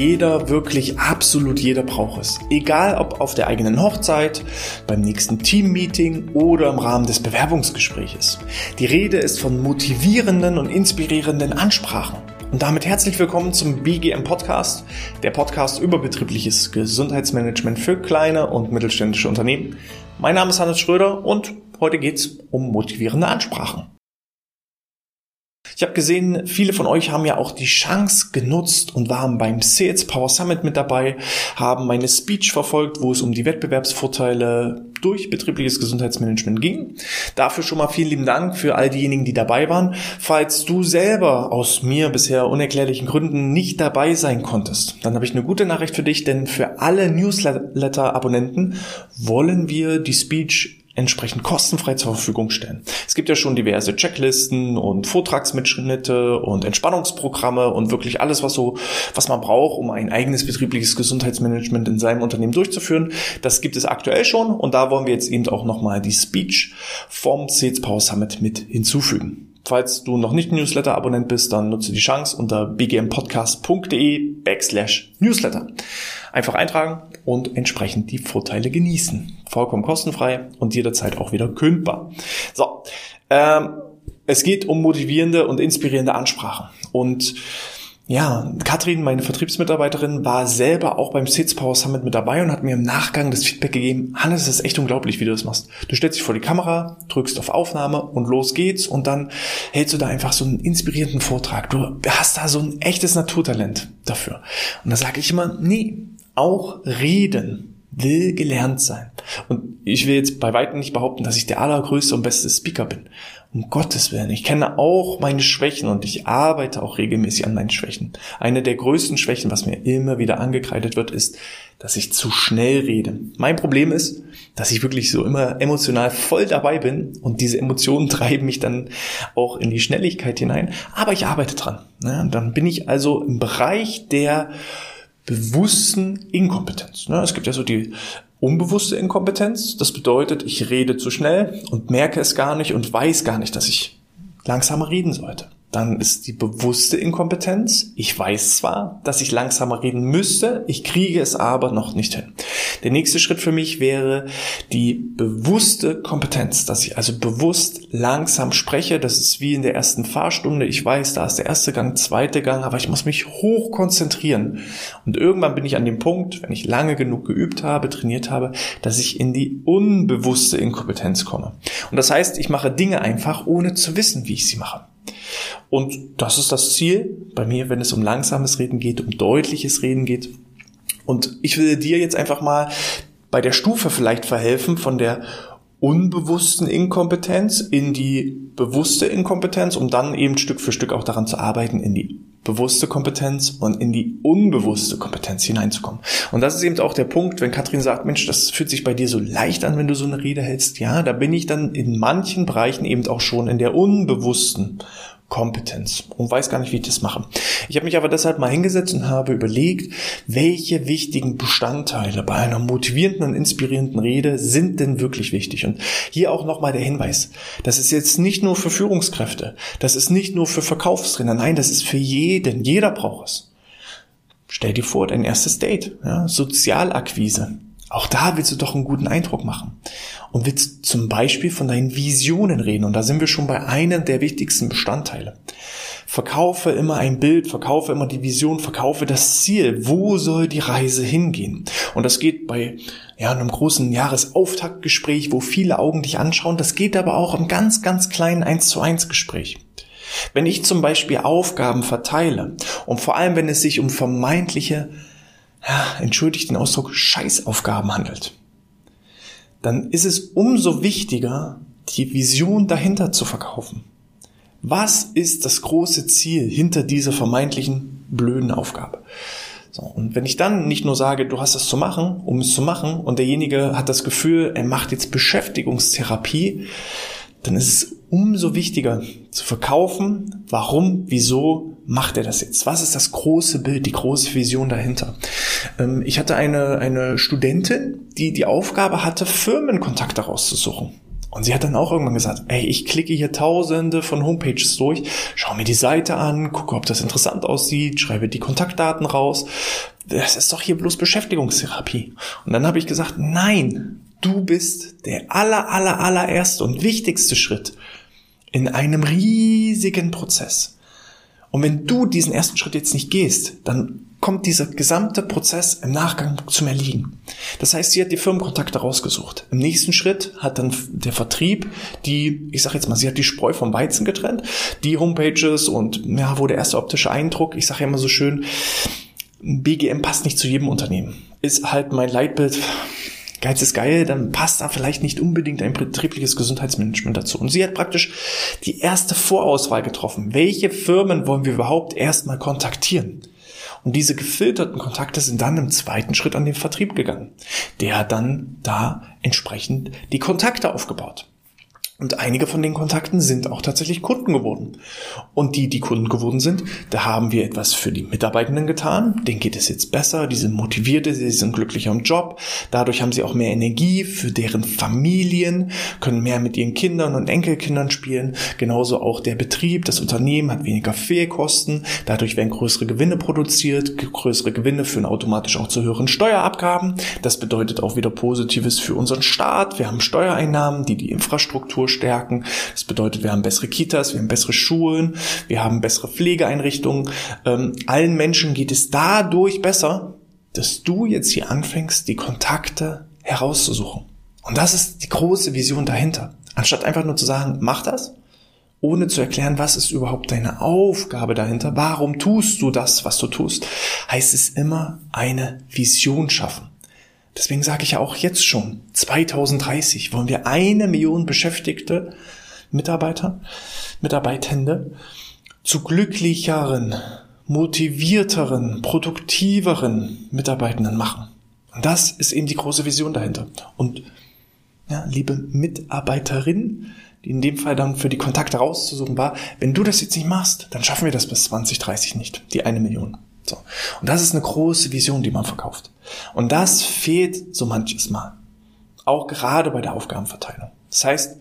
jeder, wirklich absolut jeder braucht es. Egal ob auf der eigenen Hochzeit, beim nächsten Teammeeting oder im Rahmen des Bewerbungsgespräches. Die Rede ist von motivierenden und inspirierenden Ansprachen. Und damit herzlich willkommen zum BGM Podcast, der Podcast über betriebliches Gesundheitsmanagement für kleine und mittelständische Unternehmen. Mein Name ist Hannes Schröder und heute geht's um motivierende Ansprachen. Ich habe gesehen, viele von euch haben ja auch die Chance genutzt und waren beim Sales Power Summit mit dabei, haben meine Speech verfolgt, wo es um die Wettbewerbsvorteile durch betriebliches Gesundheitsmanagement ging. Dafür schon mal vielen lieben Dank für all diejenigen, die dabei waren. Falls du selber aus mir bisher unerklärlichen Gründen nicht dabei sein konntest, dann habe ich eine gute Nachricht für dich, denn für alle Newsletter-Abonnenten wollen wir die Speech entsprechend kostenfrei zur Verfügung stellen. Es gibt ja schon diverse Checklisten und Vortragsmitschnitte und Entspannungsprogramme und wirklich alles, was so, was man braucht, um ein eigenes betriebliches Gesundheitsmanagement in seinem Unternehmen durchzuführen. Das gibt es aktuell schon und da wollen wir jetzt eben auch nochmal die Speech vom Sales Power Summit mit hinzufügen. Falls du noch nicht Newsletter-Abonnent bist, dann nutze die Chance unter bgmpodcast.de backslash Newsletter. Einfach eintragen und entsprechend die Vorteile genießen. Vollkommen kostenfrei und jederzeit auch wieder kündbar. So, ähm, es geht um motivierende und inspirierende Ansprachen. Und ja, Katrin, meine Vertriebsmitarbeiterin, war selber auch beim Sales Power Summit mit dabei und hat mir im Nachgang das Feedback gegeben, Hannes, das ist echt unglaublich, wie du das machst. Du stellst dich vor die Kamera, drückst auf Aufnahme und los geht's und dann hältst du da einfach so einen inspirierenden Vortrag. Du hast da so ein echtes Naturtalent dafür. Und da sage ich immer, nee, auch reden will gelernt sein. Und ich will jetzt bei weitem nicht behaupten, dass ich der allergrößte und beste Speaker bin. Um Gottes Willen. Ich kenne auch meine Schwächen und ich arbeite auch regelmäßig an meinen Schwächen. Eine der größten Schwächen, was mir immer wieder angekreidet wird, ist, dass ich zu schnell rede. Mein Problem ist, dass ich wirklich so immer emotional voll dabei bin und diese Emotionen treiben mich dann auch in die Schnelligkeit hinein. Aber ich arbeite dran. Dann bin ich also im Bereich der bewussten Inkompetenz. Es gibt ja so die unbewusste Inkompetenz. Das bedeutet, ich rede zu schnell und merke es gar nicht und weiß gar nicht, dass ich langsamer reden sollte. Dann ist die bewusste Inkompetenz. Ich weiß zwar, dass ich langsamer reden müsste, ich kriege es aber noch nicht hin. Der nächste Schritt für mich wäre die bewusste Kompetenz, dass ich also bewusst langsam spreche. Das ist wie in der ersten Fahrstunde. Ich weiß, da ist der erste Gang, zweite Gang, aber ich muss mich hoch konzentrieren. Und irgendwann bin ich an dem Punkt, wenn ich lange genug geübt habe, trainiert habe, dass ich in die unbewusste Inkompetenz komme. Und das heißt, ich mache Dinge einfach, ohne zu wissen, wie ich sie mache. Und das ist das Ziel bei mir, wenn es um langsames Reden geht, um deutliches Reden geht. Und ich will dir jetzt einfach mal bei der Stufe vielleicht verhelfen von der unbewussten Inkompetenz in die bewusste Inkompetenz, um dann eben Stück für Stück auch daran zu arbeiten, in die bewusste Kompetenz und in die unbewusste Kompetenz hineinzukommen. Und das ist eben auch der Punkt, wenn Katrin sagt, Mensch, das fühlt sich bei dir so leicht an, wenn du so eine Rede hältst. Ja, da bin ich dann in manchen Bereichen eben auch schon in der unbewussten Kompetenz und weiß gar nicht, wie ich das mache. Ich habe mich aber deshalb mal hingesetzt und habe überlegt, welche wichtigen Bestandteile bei einer motivierenden und inspirierenden Rede sind denn wirklich wichtig. Und hier auch nochmal der Hinweis, das ist jetzt nicht nur für Führungskräfte, das ist nicht nur für Verkaufstrainer, nein, das ist für jeden, jeder braucht es. Stell dir vor, dein erstes Date, ja, Sozialakquise. Auch da willst du doch einen guten Eindruck machen. Und willst zum Beispiel von deinen Visionen reden. Und da sind wir schon bei einem der wichtigsten Bestandteile. Verkaufe immer ein Bild, verkaufe immer die Vision, verkaufe das Ziel. Wo soll die Reise hingehen? Und das geht bei ja, einem großen Jahresauftaktgespräch, wo viele Augen dich anschauen. Das geht aber auch im ganz, ganz kleinen 1 zu 1 Gespräch. Wenn ich zum Beispiel Aufgaben verteile und vor allem, wenn es sich um vermeintliche entschuldigt den Ausdruck, Scheißaufgaben handelt, dann ist es umso wichtiger, die Vision dahinter zu verkaufen. Was ist das große Ziel hinter dieser vermeintlichen blöden Aufgabe? So, und wenn ich dann nicht nur sage, du hast es zu machen, um es zu machen, und derjenige hat das Gefühl, er macht jetzt Beschäftigungstherapie, dann ist es umso wichtiger zu verkaufen, warum, wieso macht er das jetzt? Was ist das große Bild, die große Vision dahinter? Ähm, ich hatte eine, eine Studentin, die die Aufgabe hatte, Firmenkontakte rauszusuchen. Und sie hat dann auch irgendwann gesagt, ey, ich klicke hier tausende von Homepages durch, schau mir die Seite an, gucke, ob das interessant aussieht, schreibe die Kontaktdaten raus. Das ist doch hier bloß Beschäftigungstherapie. Und dann habe ich gesagt, nein, du bist der aller, aller, allererste und wichtigste Schritt in einem riesigen Prozess. Und wenn du diesen ersten Schritt jetzt nicht gehst, dann kommt dieser gesamte Prozess im Nachgang zum Erliegen. Das heißt, sie hat die Firmenkontakte rausgesucht. Im nächsten Schritt hat dann der Vertrieb die, ich sage jetzt mal, sie hat die Spreu vom Weizen getrennt, die Homepages und ja, wo der erste optische Eindruck, ich sage ja immer so schön, BGM passt nicht zu jedem Unternehmen. Ist halt mein Leitbild. Geiz ist geil, dann passt da vielleicht nicht unbedingt ein betriebliches Gesundheitsmanagement dazu. Und sie hat praktisch die erste Vorauswahl getroffen. Welche Firmen wollen wir überhaupt erstmal kontaktieren? Und diese gefilterten Kontakte sind dann im zweiten Schritt an den Vertrieb gegangen. Der hat dann da entsprechend die Kontakte aufgebaut. Und einige von den Kontakten sind auch tatsächlich Kunden geworden. Und die, die Kunden geworden sind, da haben wir etwas für die Mitarbeitenden getan. Denen geht es jetzt besser, die sind motivierte, sie sind glücklicher im Job. Dadurch haben sie auch mehr Energie für deren Familien, können mehr mit ihren Kindern und Enkelkindern spielen. Genauso auch der Betrieb, das Unternehmen hat weniger Fehlkosten. Dadurch werden größere Gewinne produziert. Größere Gewinne führen automatisch auch zu höheren Steuerabgaben. Das bedeutet auch wieder Positives für unseren Staat. Wir haben Steuereinnahmen, die die Infrastruktur stärken. Das bedeutet, wir haben bessere Kitas, wir haben bessere Schulen, wir haben bessere Pflegeeinrichtungen. Ähm, allen Menschen geht es dadurch besser, dass du jetzt hier anfängst, die Kontakte herauszusuchen. Und das ist die große Vision dahinter. Anstatt einfach nur zu sagen, mach das, ohne zu erklären, was ist überhaupt deine Aufgabe dahinter, warum tust du das, was du tust, heißt es immer eine Vision schaffen. Deswegen sage ich ja auch jetzt schon, 2030 wollen wir eine Million beschäftigte Mitarbeiter, Mitarbeitende zu glücklicheren, motivierteren, produktiveren Mitarbeitenden machen. Und das ist eben die große Vision dahinter. Und ja, liebe Mitarbeiterin, die in dem Fall dann für die Kontakte rauszusuchen war, wenn du das jetzt nicht machst, dann schaffen wir das bis 2030 nicht, die eine Million. So. Und das ist eine große Vision, die man verkauft. Und das fehlt so manches Mal. Auch gerade bei der Aufgabenverteilung. Das heißt,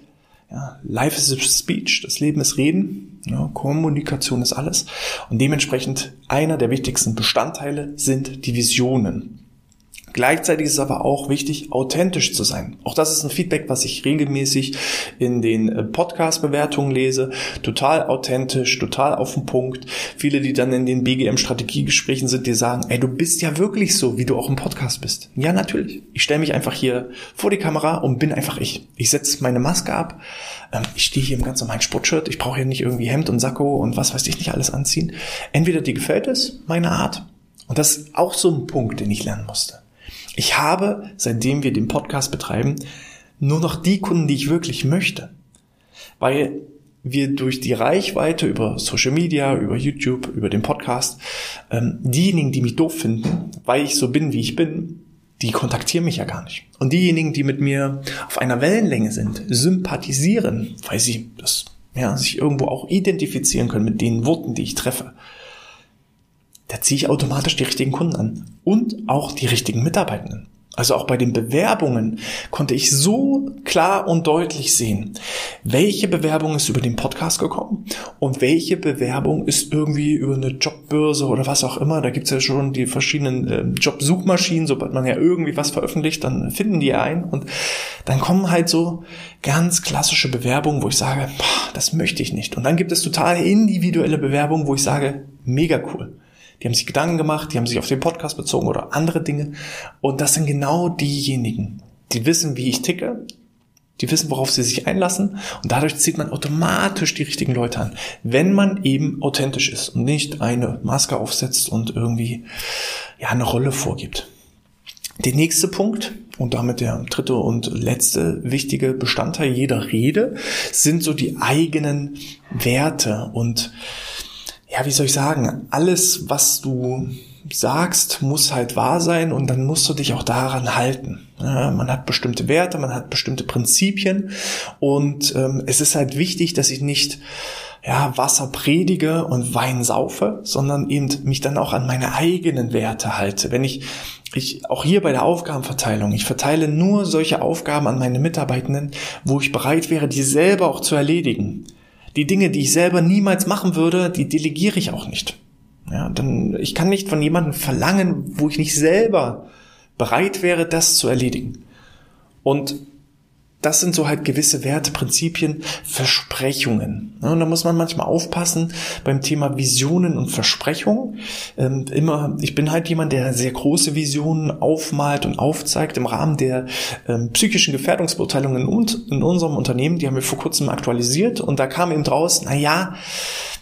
ja, Life is a Speech, das Leben ist Reden, ja, Kommunikation ist alles. Und dementsprechend einer der wichtigsten Bestandteile sind die Visionen. Gleichzeitig ist es aber auch wichtig, authentisch zu sein. Auch das ist ein Feedback, was ich regelmäßig in den äh, Podcast-Bewertungen lese. Total authentisch, total auf den Punkt. Viele, die dann in den BGM-Strategiegesprächen sind, die sagen, ey, du bist ja wirklich so, wie du auch im Podcast bist. Ja, natürlich. Ich stelle mich einfach hier vor die Kamera und bin einfach ich. Ich setze meine Maske ab. Ähm, ich stehe hier im ganz normalen Sportshirt. Ich brauche hier nicht irgendwie Hemd und Sakko und was weiß ich nicht alles anziehen. Entweder dir gefällt es, meine Art. Und das ist auch so ein Punkt, den ich lernen musste. Ich habe, seitdem wir den Podcast betreiben, nur noch die Kunden, die ich wirklich möchte. Weil wir durch die Reichweite über Social Media, über YouTube, über den Podcast, ähm, diejenigen, die mich doof finden, weil ich so bin, wie ich bin, die kontaktieren mich ja gar nicht. Und diejenigen, die mit mir auf einer Wellenlänge sind, sympathisieren, weil sie das, ja, sich irgendwo auch identifizieren können mit den Worten, die ich treffe, da ziehe ich automatisch die richtigen Kunden an und auch die richtigen Mitarbeitenden. Also auch bei den Bewerbungen konnte ich so klar und deutlich sehen, welche Bewerbung ist über den Podcast gekommen und welche Bewerbung ist irgendwie über eine Jobbörse oder was auch immer. Da gibt's ja schon die verschiedenen äh, Jobsuchmaschinen, sobald man ja irgendwie was veröffentlicht, dann finden die ein und dann kommen halt so ganz klassische Bewerbungen, wo ich sage, boah, das möchte ich nicht. Und dann gibt es total individuelle Bewerbungen, wo ich sage, mega cool die haben sich Gedanken gemacht, die haben sich auf den Podcast bezogen oder andere Dinge. Und das sind genau diejenigen, die wissen, wie ich ticke, die wissen, worauf sie sich einlassen und dadurch zieht man automatisch die richtigen Leute an, wenn man eben authentisch ist und nicht eine Maske aufsetzt und irgendwie ja eine Rolle vorgibt. Der nächste Punkt und damit der dritte und letzte wichtige Bestandteil jeder Rede sind so die eigenen Werte und ja, wie soll ich sagen, alles, was du sagst, muss halt wahr sein und dann musst du dich auch daran halten. Ja, man hat bestimmte Werte, man hat bestimmte Prinzipien und ähm, es ist halt wichtig, dass ich nicht ja, Wasser predige und Wein saufe, sondern eben mich dann auch an meine eigenen Werte halte. Wenn ich, ich auch hier bei der Aufgabenverteilung, ich verteile nur solche Aufgaben an meine Mitarbeitenden, wo ich bereit wäre, die selber auch zu erledigen. Die Dinge, die ich selber niemals machen würde, die delegiere ich auch nicht. Ja, dann, ich kann nicht von jemandem verlangen, wo ich nicht selber bereit wäre, das zu erledigen. Und das sind so halt gewisse Werte, Prinzipien, Versprechungen. und da muss man manchmal aufpassen beim Thema Visionen und Versprechungen. Ähm, immer, ich bin halt jemand, der sehr große Visionen aufmalt und aufzeigt im Rahmen der ähm, psychischen Gefährdungsbeurteilungen und in unserem Unternehmen. Die haben wir vor kurzem aktualisiert und da kam eben draus, na ja,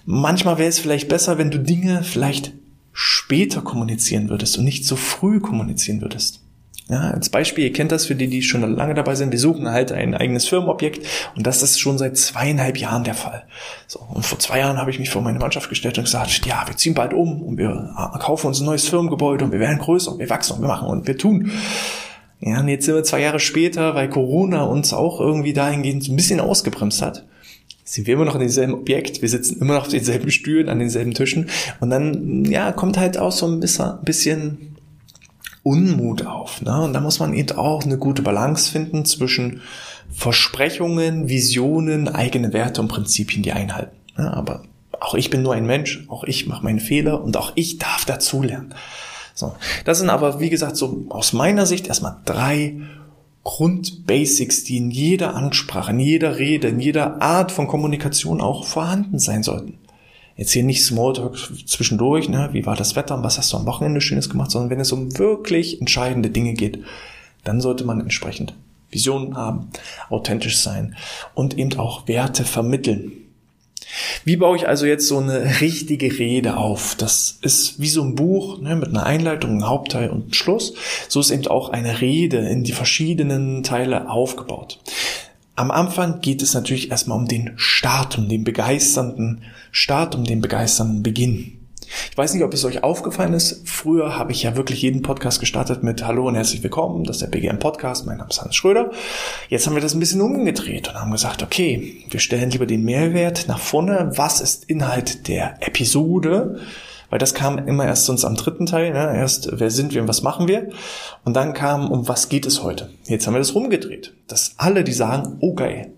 manchmal wäre es vielleicht besser, wenn du Dinge vielleicht später kommunizieren würdest und nicht so früh kommunizieren würdest. Ja, als Beispiel, ihr kennt das für die, die schon lange dabei sind, wir suchen halt ein eigenes Firmenobjekt und das ist schon seit zweieinhalb Jahren der Fall. So, und vor zwei Jahren habe ich mich vor meine Mannschaft gestellt und gesagt, ja, wir ziehen bald um und wir äh, kaufen uns ein neues Firmengebäude und wir werden größer und wir wachsen und wir machen und wir tun. Ja, und jetzt sind wir zwei Jahre später, weil Corona uns auch irgendwie dahingehend ein bisschen ausgebremst hat sind wir immer noch in demselben Objekt, wir sitzen immer noch auf denselben Stühlen, an denselben Tischen und dann, ja, kommt halt auch so ein bisschen Unmut auf. Ne? Und da muss man eben auch eine gute Balance finden zwischen Versprechungen, Visionen, eigene Werte und Prinzipien, die einhalten. Ne? Aber auch ich bin nur ein Mensch, auch ich mache meine Fehler und auch ich darf dazulernen. So, das sind aber, wie gesagt, so aus meiner Sicht erstmal drei Grundbasics, die in jeder Ansprache, in jeder Rede, in jeder Art von Kommunikation auch vorhanden sein sollten. Jetzt hier nicht Smalltalk zwischendurch, ne? wie war das Wetter und was hast du am Wochenende Schönes gemacht, sondern wenn es um wirklich entscheidende Dinge geht, dann sollte man entsprechend Visionen haben, authentisch sein und eben auch Werte vermitteln. Wie baue ich also jetzt so eine richtige Rede auf? Das ist wie so ein Buch ne, mit einer Einleitung, einem Hauptteil und einem Schluss. So ist eben auch eine Rede in die verschiedenen Teile aufgebaut. Am Anfang geht es natürlich erstmal um den Start, um den begeisternden Start, um den begeisternden Beginn. Ich weiß nicht, ob es euch aufgefallen ist. Früher habe ich ja wirklich jeden Podcast gestartet mit Hallo und herzlich willkommen. Das ist der BGM Podcast. Mein Name ist Hans Schröder. Jetzt haben wir das ein bisschen umgedreht und haben gesagt, okay, wir stellen lieber den Mehrwert nach vorne. Was ist Inhalt der Episode? Weil das kam immer erst sonst am dritten Teil. Ne? Erst, wer sind wir und was machen wir? Und dann kam, um was geht es heute? Jetzt haben wir das rumgedreht. Dass alle, die sagen, oh geil,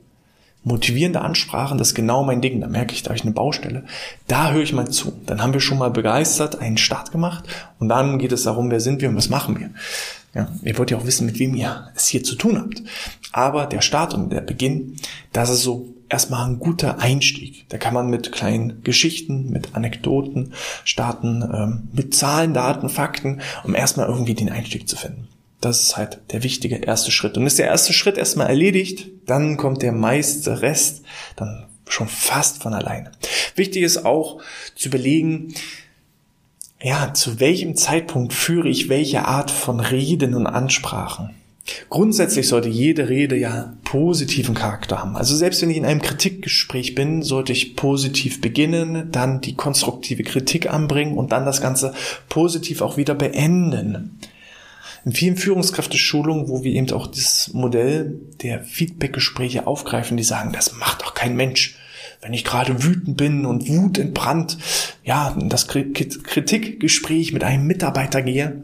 motivierende Ansprachen, das ist genau mein Ding. Da merke ich, da habe ich eine Baustelle. Da höre ich mal zu. Dann haben wir schon mal begeistert einen Start gemacht und dann geht es darum, wer sind wir und was machen wir. Ja, ihr wollt ja auch wissen, mit wem ihr es hier zu tun habt. Aber der Start und der Beginn, das ist so erstmal ein guter Einstieg. Da kann man mit kleinen Geschichten, mit Anekdoten starten, ähm, mit Zahlen, Daten, Fakten, um erstmal irgendwie den Einstieg zu finden. Das ist halt der wichtige erste Schritt. Und ist der erste Schritt erstmal erledigt, dann kommt der meiste Rest dann schon fast von alleine. Wichtig ist auch zu überlegen, ja, zu welchem Zeitpunkt führe ich welche Art von Reden und Ansprachen. Grundsätzlich sollte jede Rede ja positiven Charakter haben. Also selbst wenn ich in einem Kritikgespräch bin, sollte ich positiv beginnen, dann die konstruktive Kritik anbringen und dann das Ganze positiv auch wieder beenden. In vielen Führungskräfteschulungen, wo wir eben auch das Modell der Feedbackgespräche aufgreifen, die sagen, das macht doch kein Mensch. Wenn ich gerade wütend bin und Wut entbrannt, ja, das Kritikgespräch mit einem Mitarbeiter gehe,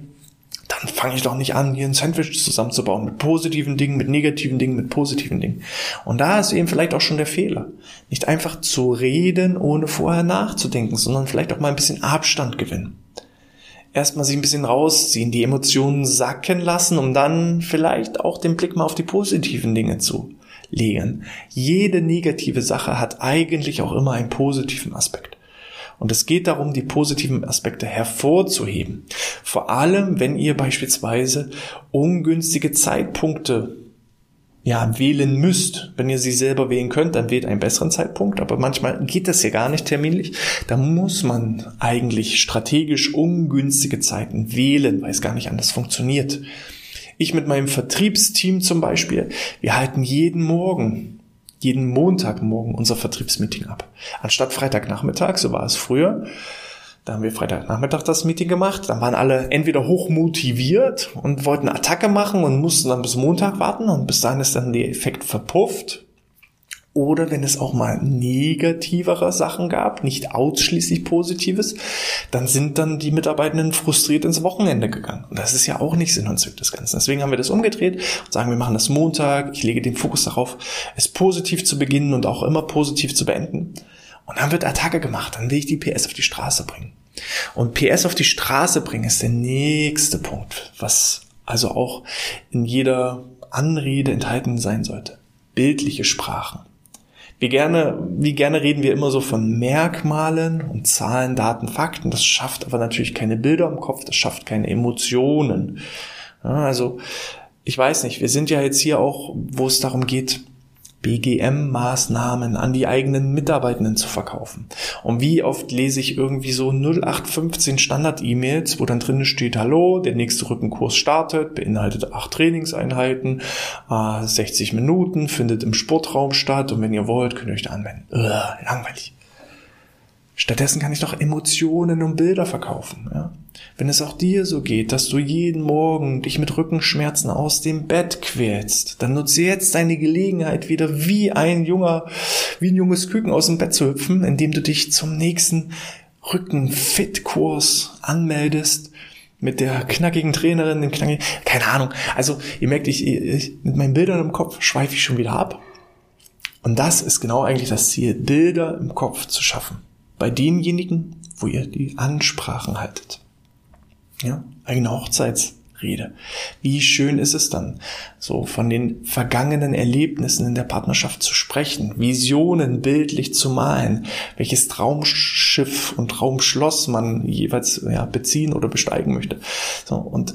dann fange ich doch nicht an, hier ein Sandwich zusammenzubauen mit positiven Dingen, mit negativen Dingen, mit positiven Dingen. Und da ist eben vielleicht auch schon der Fehler. Nicht einfach zu reden, ohne vorher nachzudenken, sondern vielleicht auch mal ein bisschen Abstand gewinnen. Erstmal sich ein bisschen rausziehen, die Emotionen sacken lassen, um dann vielleicht auch den Blick mal auf die positiven Dinge zu legen. Jede negative Sache hat eigentlich auch immer einen positiven Aspekt. Und es geht darum, die positiven Aspekte hervorzuheben. Vor allem, wenn ihr beispielsweise ungünstige Zeitpunkte ja, wählen müsst. Wenn ihr sie selber wählen könnt, dann wählt einen besseren Zeitpunkt. Aber manchmal geht das ja gar nicht terminlich. Da muss man eigentlich strategisch ungünstige Zeiten wählen, weil es gar nicht anders funktioniert. Ich mit meinem Vertriebsteam zum Beispiel, wir halten jeden Morgen jeden Montagmorgen unser Vertriebsmeeting ab. Anstatt Freitagnachmittag, so war es früher, da haben wir Freitagnachmittag das Meeting gemacht. Dann waren alle entweder hochmotiviert und wollten Attacke machen und mussten dann bis Montag warten und bis dahin ist dann der Effekt verpufft. Oder wenn es auch mal negativere Sachen gab, nicht ausschließlich Positives, dann sind dann die Mitarbeitenden frustriert ins Wochenende gegangen. Und das ist ja auch nicht Sinn und Zweck des Ganzen. Deswegen haben wir das umgedreht und sagen, wir machen das Montag. Ich lege den Fokus darauf, es positiv zu beginnen und auch immer positiv zu beenden. Und dann wird Attacke gemacht. Dann will ich die PS auf die Straße bringen. Und PS auf die Straße bringen ist der nächste Punkt, was also auch in jeder Anrede enthalten sein sollte. Bildliche Sprachen. Wie gerne, wie gerne reden wir immer so von Merkmalen und Zahlen, Daten, Fakten. Das schafft aber natürlich keine Bilder im Kopf, das schafft keine Emotionen. Ja, also, ich weiß nicht, wir sind ja jetzt hier auch, wo es darum geht, BGM-Maßnahmen an die eigenen Mitarbeitenden zu verkaufen. Und wie oft lese ich irgendwie so 0815 Standard-E-Mails, wo dann drinnen steht, hallo, der nächste Rückenkurs startet, beinhaltet acht Trainingseinheiten, 60 äh, Minuten, findet im Sportraum statt und wenn ihr wollt, könnt ihr euch da anwenden. Ugh, langweilig. Stattdessen kann ich doch Emotionen und Bilder verkaufen. Ja? Wenn es auch dir so geht, dass du jeden Morgen dich mit Rückenschmerzen aus dem Bett quälst, dann nutze jetzt deine Gelegenheit wieder wie ein junger, wie ein junges Küken aus dem Bett zu hüpfen, indem du dich zum nächsten Rückenfit-Kurs anmeldest mit der knackigen Trainerin, dem knackigen, keine Ahnung. Also ihr merkt, ich, ich mit meinen Bildern im Kopf schweife ich schon wieder ab. Und das ist genau eigentlich das Ziel, Bilder im Kopf zu schaffen bei denjenigen, wo ihr die Ansprachen haltet. Ja, eigene Hochzeitsrede. Wie schön ist es dann, so von den vergangenen Erlebnissen in der Partnerschaft zu sprechen, Visionen bildlich zu malen, welches Traumschiff und Traumschloss man jeweils ja, beziehen oder besteigen möchte. So, und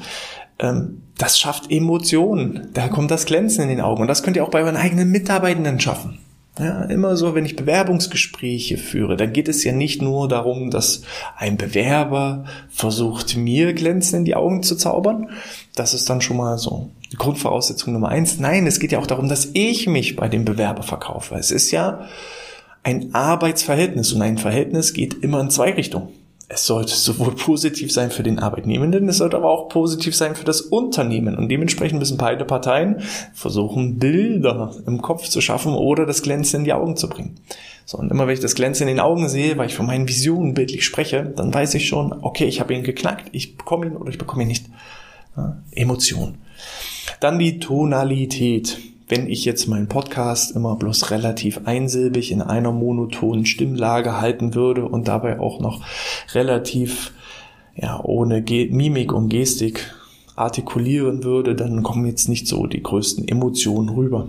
ähm, das schafft Emotionen. Da kommt das Glänzen in den Augen. Und das könnt ihr auch bei euren eigenen Mitarbeitenden schaffen. Ja, immer so, wenn ich Bewerbungsgespräche führe, dann geht es ja nicht nur darum, dass ein Bewerber versucht, mir glänzen in die Augen zu zaubern. Das ist dann schon mal so die Grundvoraussetzung Nummer eins. Nein, es geht ja auch darum, dass ich mich bei dem Bewerber verkaufe. Es ist ja ein Arbeitsverhältnis und ein Verhältnis geht immer in zwei Richtungen es sollte sowohl positiv sein für den Arbeitnehmenden, es sollte aber auch positiv sein für das Unternehmen. Und dementsprechend müssen beide Parteien versuchen, Bilder im Kopf zu schaffen oder das Glänzen in die Augen zu bringen. So, und immer wenn ich das Glänzen in den Augen sehe, weil ich von meinen Visionen bildlich spreche, dann weiß ich schon, okay, ich habe ihn geknackt, ich bekomme ihn oder ich bekomme ihn nicht. Ja, Emotion. Dann die Tonalität wenn ich jetzt meinen Podcast immer bloß relativ einsilbig in einer monotonen Stimmlage halten würde und dabei auch noch relativ ja, ohne Ge Mimik und Gestik artikulieren würde, dann kommen jetzt nicht so die größten Emotionen rüber.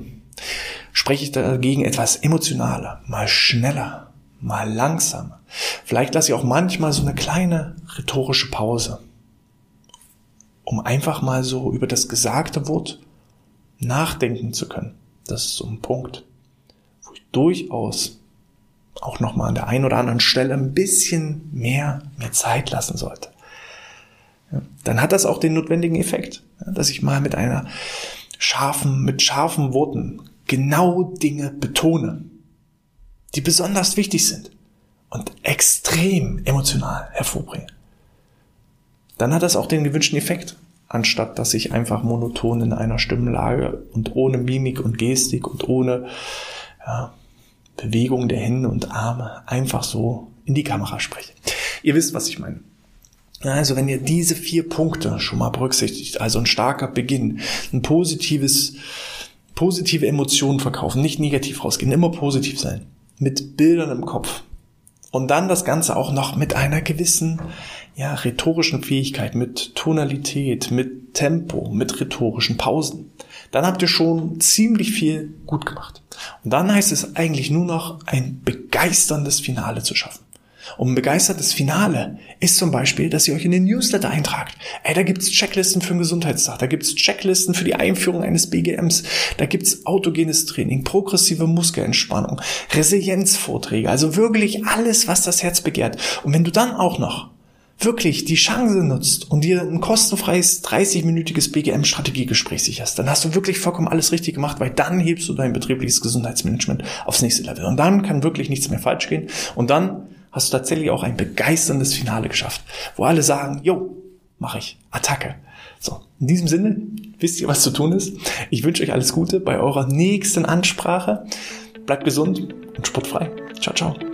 Spreche ich dagegen etwas emotionaler, mal schneller, mal langsamer. Vielleicht lasse ich auch manchmal so eine kleine rhetorische Pause, um einfach mal so über das gesagte Wort nachdenken zu können. Das ist so ein Punkt, wo ich durchaus auch nochmal an der einen oder anderen Stelle ein bisschen mehr mir Zeit lassen sollte. Ja, dann hat das auch den notwendigen Effekt, ja, dass ich mal mit einer scharfen, mit scharfen Worten genau Dinge betone, die besonders wichtig sind und extrem emotional hervorbringe. Dann hat das auch den gewünschten Effekt anstatt dass ich einfach monoton in einer Stimmlage und ohne Mimik und Gestik und ohne ja, Bewegung der Hände und Arme einfach so in die Kamera spreche. Ihr wisst, was ich meine. Also wenn ihr diese vier Punkte schon mal berücksichtigt, also ein starker Beginn, ein positives, positive Emotionen verkaufen, nicht negativ rausgehen, immer positiv sein, mit Bildern im Kopf, und dann das Ganze auch noch mit einer gewissen, ja, rhetorischen Fähigkeit, mit Tonalität, mit Tempo, mit rhetorischen Pausen. Dann habt ihr schon ziemlich viel gut gemacht. Und dann heißt es eigentlich nur noch, ein begeisterndes Finale zu schaffen. Und ein begeistertes Finale ist zum Beispiel, dass ihr euch in den Newsletter eintragt. Ey, da gibt's Checklisten für den Gesundheitstag, da gibt's Checklisten für die Einführung eines BGMs, da gibt's autogenes Training, progressive wirklich die Chance nutzt und dir ein kostenfreies 30-minütiges BGM-Strategiegespräch sicherst, dann hast du wirklich vollkommen alles richtig gemacht, weil dann hebst du dein betriebliches Gesundheitsmanagement aufs nächste Level. Und dann kann wirklich nichts mehr falsch gehen. Und dann hast du tatsächlich auch ein begeisterndes Finale geschafft, wo alle sagen, jo, mach ich, Attacke. So, in diesem Sinne, wisst ihr, was zu tun ist? Ich wünsche euch alles Gute bei eurer nächsten Ansprache. Bleibt gesund und sportfrei. Ciao, ciao.